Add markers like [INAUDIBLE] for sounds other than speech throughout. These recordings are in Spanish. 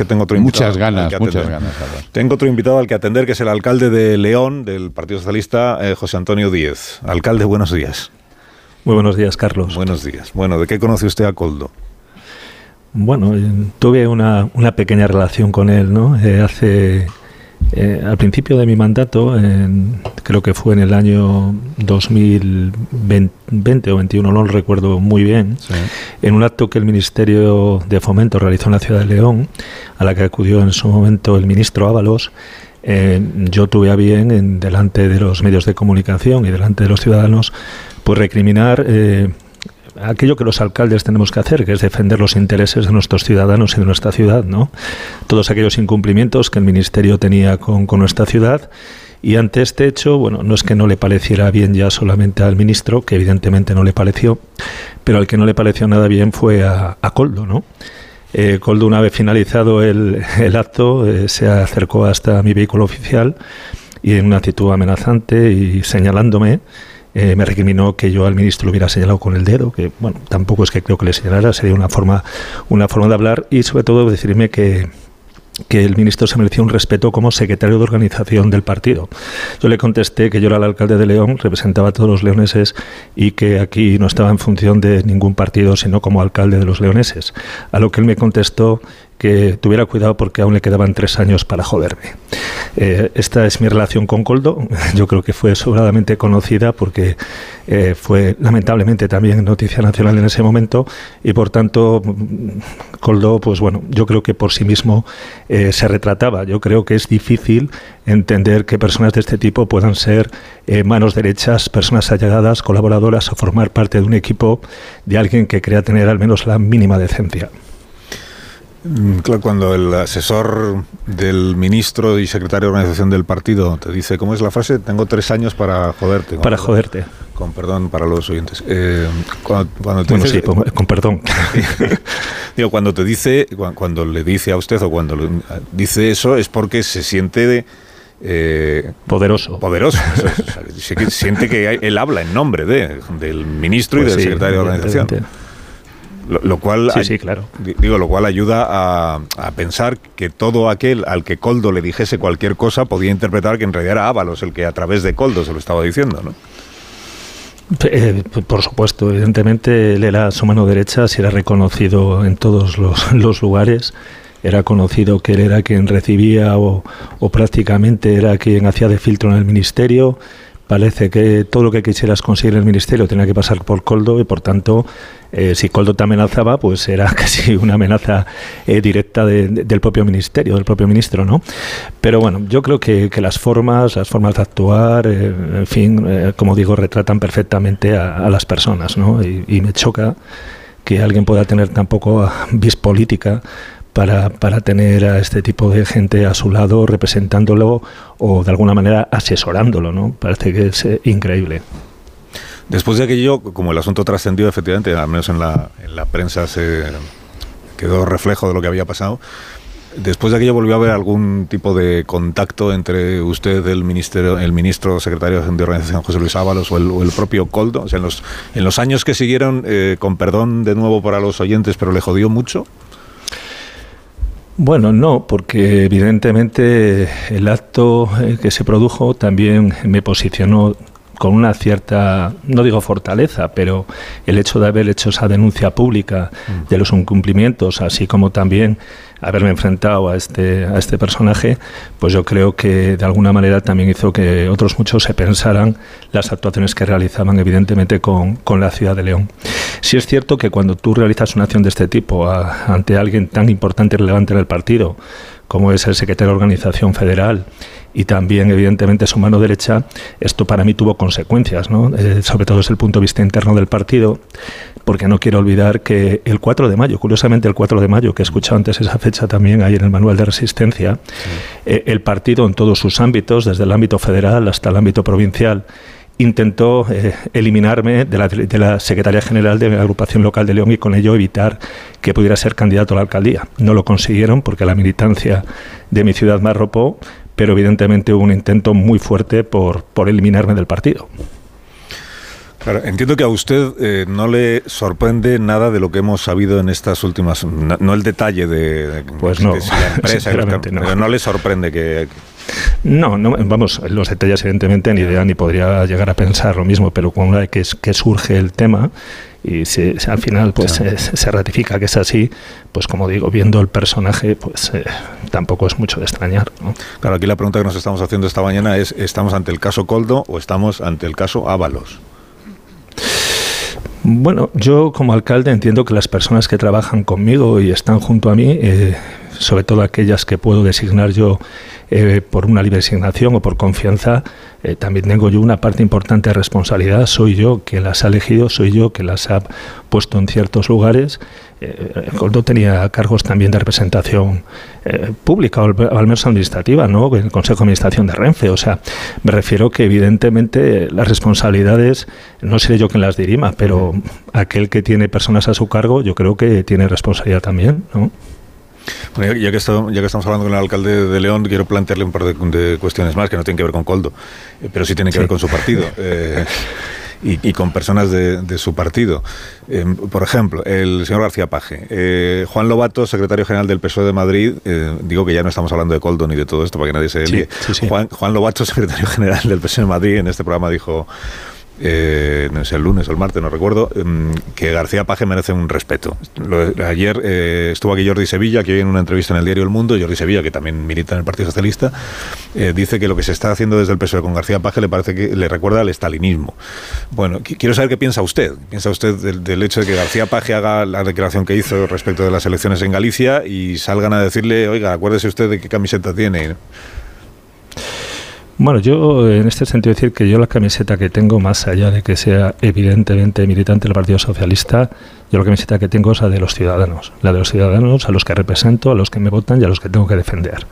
que tengo otro invitado. Muchas ganas, muchas ganas. Tengo otro invitado al que atender, que es el alcalde de León, del Partido Socialista, eh, José Antonio Díez. Alcalde, buenos días. Muy buenos días, Carlos. Buenos días. Bueno, ¿de qué conoce usted a Coldo? Bueno, eh, tuve una, una pequeña relación con él, ¿no? Eh, hace eh, al principio de mi mandato, creo que fue en el año 2020 o 21, no lo recuerdo muy bien, en un acto que el Ministerio de Fomento realizó en la ciudad de León, a la que acudió en su momento el ministro Ábalos, eh, yo tuve a bien, en, delante de los medios de comunicación y delante de los ciudadanos, pues recriminar eh, aquello que los alcaldes tenemos que hacer, que es defender los intereses de nuestros ciudadanos y de nuestra ciudad, ¿no? Todos aquellos incumplimientos que el Ministerio tenía con, nuestra ciudad. Y ante este hecho, bueno, no es que no le pareciera bien ya solamente al ministro, que evidentemente no le pareció, pero al que no le pareció nada bien fue a, Coldo, ¿no? Eh, Coldo, una vez finalizado el, acto, eh, se acercó hasta mi vehículo oficial y en una actitud amenazante y señalándome, eh, me recriminó que yo al ministro lo hubiera señalado con el dedo, que bueno, tampoco es que creo que le señalara, sería una forma, una forma de hablar y sobre todo decirme que, que el ministro se merecía un respeto como secretario de organización del partido. Yo le contesté que yo era el alcalde de León, representaba a todos los leoneses y que aquí no estaba en función de ningún partido, sino como alcalde de los leoneses. A lo que él me contestó que tuviera cuidado porque aún le quedaban tres años para joderme. Eh, esta es mi relación con Coldo. [LAUGHS] Yo creo que fue sobradamente conocida porque eh, fue lamentablemente también noticia nacional en ese momento y por tanto Coldo, pues bueno, yo creo que por sí mismo eh, se retrataba. Yo creo que es difícil entender que personas de este tipo puedan ser manos derechas, personas allegadas, colaboradoras o formar parte de un equipo de alguien que crea tener al menos la mínima decencia. Mm, claro, cuando el asesor del ministro y secretario de organización del partido te dice, ¿cómo es la frase? Tengo tres años para joderte. Para joderte. Con perdón para los oyentes. Eh, cuando, te dice, sí, con perdón. [LAUGHS] digo, cuando te dice, cuando le dice a usted o cuando dice eso es porque se siente de, eh, poderoso. Poderoso. siente que él habla en nombre de, del ministro y pues del secretario de organización. Lo, cual, sí, sí, claro. digo, lo cual ayuda a, pensar que todo aquel al que Coldo le dijese cualquier cosa podía interpretar que en realidad era Ábalos el que a través de Coldo se lo estaba diciendo, ¿no? Eh, por supuesto, evidentemente él era su mano derecha, si era reconocido en todos los, [LAUGHS] los lugares era conocido que él era quien recibía o, o, prácticamente era quien hacía de filtro en el ministerio, parece que todo lo que quisieras conseguir en el ministerio tenía que pasar por Coldo y por tanto eh, si Coldo te amenazaba pues era [LAUGHS] casi una amenaza eh, directa del propio ministerio del propio ministro no pero bueno yo creo que, las formas las formas de actuar eh, en fin como digo retratan perfectamente a, las personas no y, me choca que alguien pueda tener tan poco vis política para, para, tener a este tipo de gente a su lado representándolo o de alguna manera asesorándolo, ¿no? Parece que es eh, increíble. Después de aquello, como el asunto trascendió efectivamente, al menos en la, en la prensa se quedó reflejo de lo que había pasado, Después de aquello volvió a haber algún tipo de contacto entre usted, el ministerio, el ministro secretario de organización José Luis Ábalos o el, propio Coldo. O sea, en los, en los años que siguieron, eh, con perdón de nuevo para los oyentes, pero le jodió mucho. Bueno, no, porque evidentemente el acto eh, que se produjo también me posicionó con una cierta, no digo fortaleza, pero el hecho de haber hecho esa denuncia pública mm. de los incumplimientos, así como también haberme enfrentado a este, a este personaje, pues yo creo que de alguna manera también hizo que otros muchos se pensaran las actuaciones que realizaban, evidentemente, con, con la ciudad de León. Si es cierto que cuando tú realizas una acción de este tipo ante alguien tan importante y relevante en el partido, como es el secretario de Organización Federal, y también, evidentemente, su mano derecha, esto para mí tuvo consecuencias, ¿no? Eh, sobre todo desde el punto de vista interno del partido, porque no quiero olvidar que el 4 de mayo, curiosamente el 4 de mayo, que he escuchado antes esa fecha también ahí en el manual de resistencia, eh, el partido en todos sus ámbitos, desde el ámbito federal hasta el ámbito provincial, intentó eh, eliminarme de la, de la, Secretaría General de la Agrupación Local de León y con ello evitar que pudiera ser candidato a la alcaldía. No lo consiguieron porque la militancia de mi ciudad me arropó, pero evidentemente hubo un intento muy fuerte por, por eliminarme del partido. entiendo que a usted eh, no le sorprende nada de lo que hemos sabido en estas últimas, no, el detalle de, pues no, la [LAUGHS] empresa, no. pero no le sorprende que, no, no, vamos, los detalles evidentemente ni idea ni podría llegar a pensar lo mismo, pero cuando que, que surge el tema y se, al final pues se, ratifica que es así, pues como digo, viendo el personaje, pues eh, tampoco es mucho de extrañar. Claro, aquí la pregunta que nos estamos haciendo esta mañana es, ¿estamos ante el caso Coldo o estamos ante el caso Ábalos? Bueno, yo como alcalde entiendo que las personas que trabajan conmigo y están junto a mí, eh, sobre todo aquellas que puedo designar yo eh, por una libre designación o por confianza, eh, también tengo yo una parte importante de responsabilidad. Soy yo quien las ha elegido, soy yo quien las ha puesto en ciertos lugares. Eh, Goldo tenía cargos también de representación pública, o al menos administrativa, ¿no? En el Consejo de Administración de Renfe. O sea, me refiero que evidentemente las responsabilidades, no seré yo quien las dirima, pero aquel que tiene personas a su cargo, yo creo que tiene responsabilidad también, ¿no? Bueno, ya, que estamos, ya que estamos hablando con el alcalde de León, quiero plantearle un par de, cuestiones más que no tienen que ver con Coldo, eh, pero sí tienen que ver con su partido. [LAUGHS] Eh, y, con personas de, su partido. Eh, por ejemplo, el señor García Paje. Juan Lobato, secretario general del PSOE de Madrid, digo que ya no estamos hablando de Coldo ni de todo esto para que nadie se líe. Juan, Juan Lobato, [LAUGHS] secretario general del PSOE de Madrid, en este programa dijo eh, no sé, el lunes o el martes, no recuerdo, em, que García Paje merece un respeto. ayer eh, estuvo aquí Jordi Sevilla, que hoy en una entrevista en el diario El Mundo, Jordi Sevilla, que también milita en el Partido Socialista, eh, dice que lo que se está haciendo desde el PSOE con García Paje le parece que le recuerda al estalinismo. Bueno, quiero saber qué piensa usted. ¿Piensa usted del, hecho de que García Paje haga la declaración que hizo respecto de las elecciones en Galicia y salgan a decirle, oiga, acuérdese usted de qué camiseta tiene? Bueno, yo en este sentido decir que yo la camiseta que tengo, más allá de que sea evidentemente militante del Partido Socialista, yo la camiseta que tengo es la de los ciudadanos, la de los ciudadanos a los que represento, a los que me votan y a los que tengo que defender.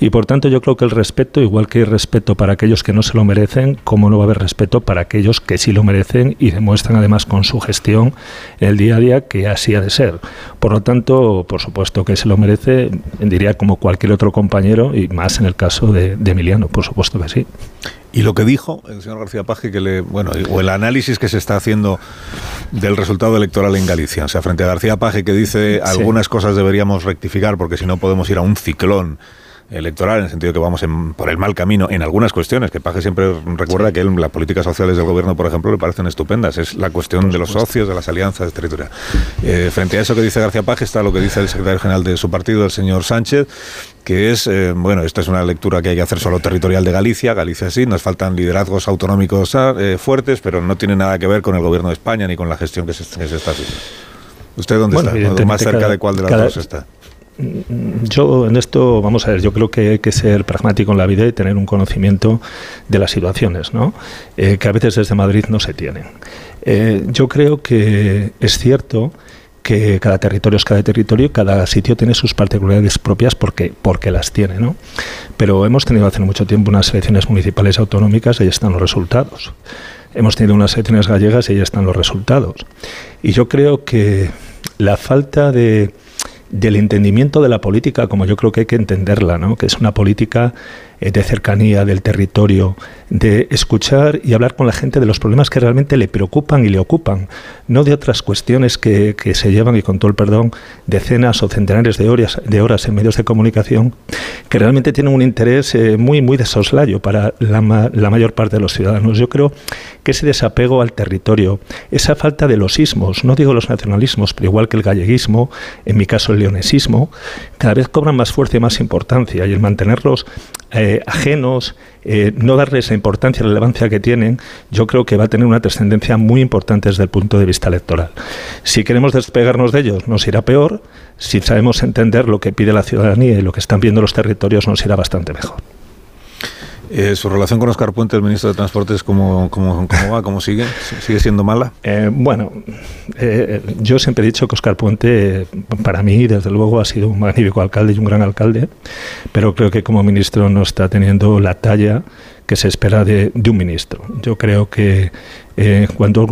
Y por tanto yo creo que el respeto, igual que hay respeto para aquellos que no se lo merecen, como no va a haber respeto para aquellos que sí lo merecen y demuestran además con su gestión el día a día que así ha de ser. Por lo tanto, por supuesto que se lo merece, diría como cualquier otro compañero y más en el caso de, de Emiliano, por supuesto que sí. Y lo que dijo el señor García Paje, que le, bueno, o el análisis que se está haciendo del resultado electoral en Galicia. O sea, frente a García Paje que dice algunas cosas deberíamos rectificar porque si no podemos ir a un ciclón electoral, en el sentido que vamos por el mal camino en algunas cuestiones, que Paje siempre recuerda que las políticas sociales del gobierno, por ejemplo, le parecen estupendas. Es la cuestión de los socios, de las alianzas territoriales. Eh, frente a eso que dice García Paje está lo que dice el secretario general de su partido, el señor Sánchez, que es, eh, bueno, esta es una lectura que hay que hacer solo territorial de Galicia, Galicia sí, nos faltan liderazgos autonómicos eh, fuertes, pero no tiene nada que ver con el gobierno de España ni con la gestión que se, está haciendo. ¿Usted dónde está? ¿Más cerca de cuál de las dos está? Yo en esto, vamos a ver, yo creo que hay que ser pragmático en la vida y tener un conocimiento de las situaciones, ¿no? Eh, que a veces desde Madrid no se tienen. Eh, yo creo que es cierto que cada territorio es cada territorio, cada sitio tiene sus particularidades propias porque, porque las tiene, ¿no? Pero hemos tenido hace mucho tiempo unas elecciones municipales autonómicas y ahí están los resultados. Hemos tenido unas elecciones gallegas y ahí están los resultados. Y yo creo que la falta de del entendimiento de la política como yo creo que hay que entenderla, ¿no? que es una política de cercanía del territorio, de escuchar y hablar con la gente de los problemas que realmente le preocupan y le ocupan, no de otras cuestiones que, que se llevan, y con todo el perdón, decenas o centenares de horas, de horas en medios de comunicación, que realmente tienen un interés eh, muy, muy de soslayo para la, la mayor parte de los ciudadanos. Yo creo que ese desapego al territorio, esa falta de los ismos, no digo los nacionalismos, pero igual que el galleguismo, en mi caso el leonesismo, cada vez cobran más fuerza y más importancia y el mantenerlos eh, ajenos, eh, no darles la importancia y relevancia que tienen, yo creo que va a tener una trascendencia muy importante desde el punto de vista electoral. Si queremos despegarnos de ellos, nos irá peor. Si sabemos entender lo que pide la ciudadanía y lo que están viendo los territorios, nos irá bastante mejor. Eh, ¿Su relación con Oscar Puente, el ministro de Transportes, cómo, cómo, cómo va? ¿Cómo sigue? ¿Sigue siendo mala? Eh, bueno, eh, yo siempre he dicho que Oscar Puente, para mí, desde luego, ha sido un magnífico alcalde y un gran alcalde, pero creo que como ministro no está teniendo la talla que se espera de, un ministro. Yo creo que cuando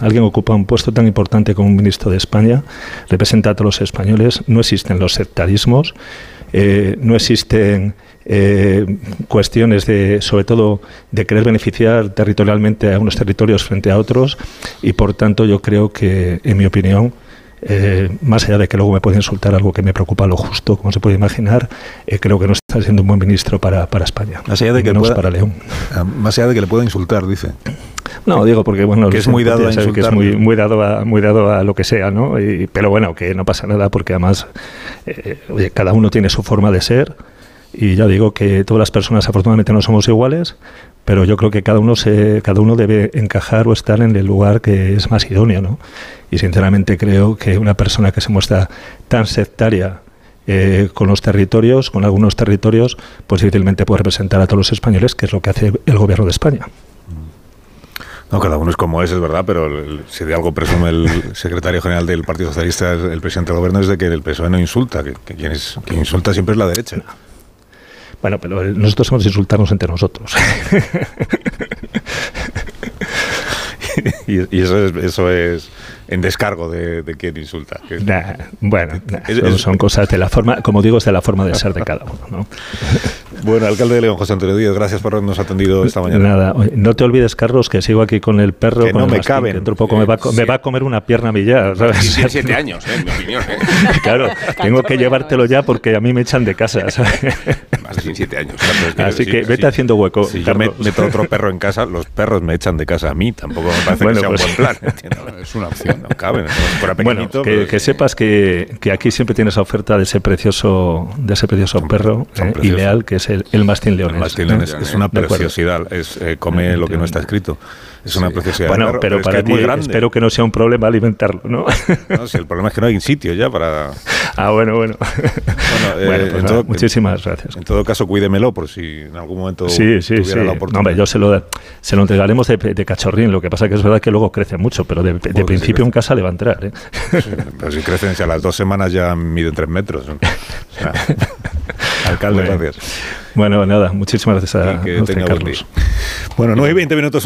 alguien ocupa un puesto tan importante como un ministro de España, representa a todos los españoles, no existen los sectarismos no existen eh, cuestiones de, sobre todo, de querer beneficiar territorialmente a unos territorios frente a otros y, por tanto, yo creo que, en mi opinión, eh, más allá de que luego me puede insultar algo que me preocupa lo justo, como se puede imaginar, eh, creo que no está siendo un buen ministro para, para España. Más allá de que para León. Ah, más allá de que le pueda insultar, dice. No, digo porque bueno, que es muy dado a que es muy, muy, dado a muy dado a lo que sea, ¿no? pero bueno, que no pasa nada porque además oye, cada uno tiene su forma de ser y ya digo que todas las personas afortunadamente no somos iguales, pero yo creo que cada uno se, cada uno debe encajar o estar en el lugar que es más idóneo, ¿no? Y sinceramente creo que una persona que se muestra tan sectaria eh, con los territorios, con algunos territorios, pues difícilmente puede representar a todos los españoles, que es lo que hace el gobierno de España. No, cada uno es como es, es verdad, pero si de algo presume el [LAUGHS] secretario general del Partido Socialista, el presidente del gobierno, es de que el PSOE no insulta, que, quien, quien insulta siempre es la derecha. Bueno, pero nosotros somos insultarnos entre nosotros. [LAUGHS] y, eso es, eso es en descargo de, quien insulta. bueno, son cosas de la forma, como digo, es de la forma de ser de cada uno. ¿no? Bueno, alcalde de León, José Antonio Díaz, gracias por habernos atendido esta mañana. Nada, no te olvides, Carlos, que sigo aquí con el perro. Que no me cabe. Dentro poco me, va, me, va, a comer una pierna millar. ¿sabes? [LAUGHS] siete años, ¿eh? en mi opinión. ¿eh? [LAUGHS] Claro, tengo que llevártelo ya porque a mí me echan de casa. [LAUGHS] ¿sabes? Más de 17 años. Así que vete haciendo hueco. Si yo meto otro perro en casa, los perros me echan de casa a mí. Tampoco me parece que sea un pues buen plan. Es una opción. No caben. Bueno, que, que sepas que, que, aquí siempre tienes la oferta de ese precioso, de ese precioso perro eh, ideal, que es el, el mastín león es una preciosidad, es, eh, come lo que no está escrito. Es una preciosidad. Bueno, pero, para ti espero que no sea un problema alimentarlo, ¿no? no si el problema es que no hay sitio ya para... Ah, bueno, bueno. bueno, [LAUGHS] eh, pues muchísimas gracias. En todo caso, cuídemelo por si en algún momento sí, sí, tuviera la oportunidad. No, hombre, yo se lo, se lo entregaremos de, de, cachorrín, lo que pasa que es verdad que luego crece mucho, pero de, de principio en casa le va a entrar. ¿eh? pero si crecen, si a las dos semanas ya miden tres metros. [LAUGHS] alcalde, gracias. Bueno, nada, muchísimas gracias a, a usted, Carlos. Bueno, 9 y 20 minutos.